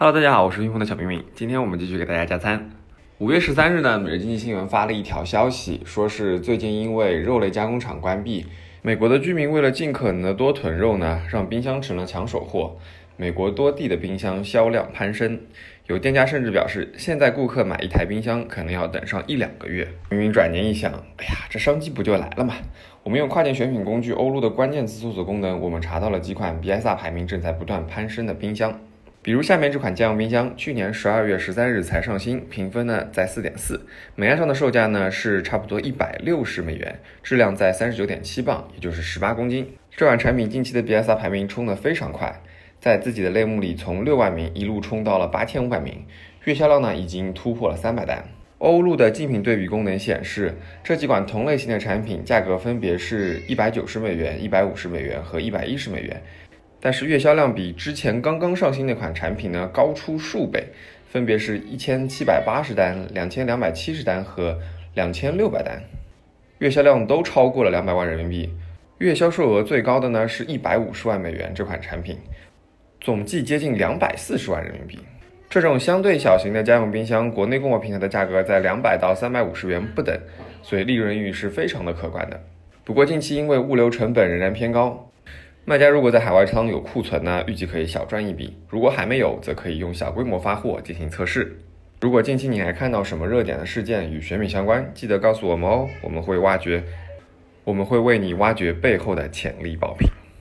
Hello，大家好，我是冰峰的小明明。今天我们继续给大家加餐。五月十三日呢，每日经济新闻发了一条消息，说是最近因为肉类加工厂关闭，美国的居民为了尽可能的多囤肉呢，让冰箱成了抢手货。美国多地的冰箱销量攀升，有店家甚至表示，现在顾客买一台冰箱可能要等上一两个月。明明转念一想，哎呀，这商机不就来了吗？我们用跨境选品工具欧陆的关键词搜索功能，我们查到了几款 BSR 排名正在不断攀升的冰箱。比如下面这款家用冰箱，去年十二月十三日才上新，评分呢在四点四，美安上的售价呢是差不多一百六十美元，质量在三十九点七磅，也就是十八公斤。这款产品近期的 BSR 排名冲得非常快，在自己的类目里从六万名一路冲到了八千五百名，月销量呢已经突破了三百单。欧陆的竞品对比功能显示，这几款同类型的产品价格分别是一百九十美元、一百五十美元和一百一十美元。但是月销量比之前刚刚上新那款产品呢高出数倍，分别是一千七百八十单、两千两百七十单和两千六百单，月销量都超过了两百万人民币。月销售额最高的呢是一百五十万美元这款产品，总计接近两百四十万人民币。这种相对小型的家用冰箱，国内供货平台的价格在两百到三百五十元不等，所以利润率是非常的可观的。不过近期因为物流成本仍然偏高。卖家如果在海外仓有库存呢，预计可以小赚一笔；如果还没有，则可以用小规模发货进行测试。如果近期你还看到什么热点的事件与选品相关，记得告诉我们哦，我们会挖掘，我们会为你挖掘背后的潜力爆品。